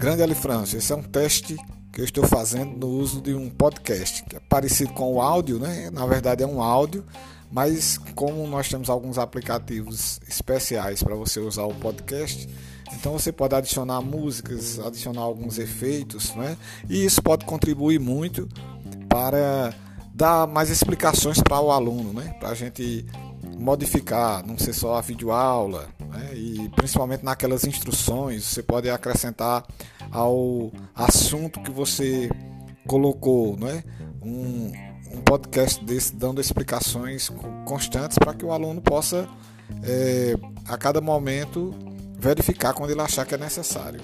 Grande Alifrâncio, esse é um teste que eu estou fazendo no uso de um podcast, que é parecido com o áudio, né? Na verdade é um áudio, mas como nós temos alguns aplicativos especiais para você usar o podcast, então você pode adicionar músicas, adicionar alguns efeitos, né? E isso pode contribuir muito para dar mais explicações para o aluno, né? Para a gente modificar, não ser só a videoaula, né? e principalmente naquelas instruções, você pode acrescentar ao assunto que você colocou, né? um, um podcast desse dando explicações constantes para que o aluno possa, é, a cada momento, verificar quando ele achar que é necessário.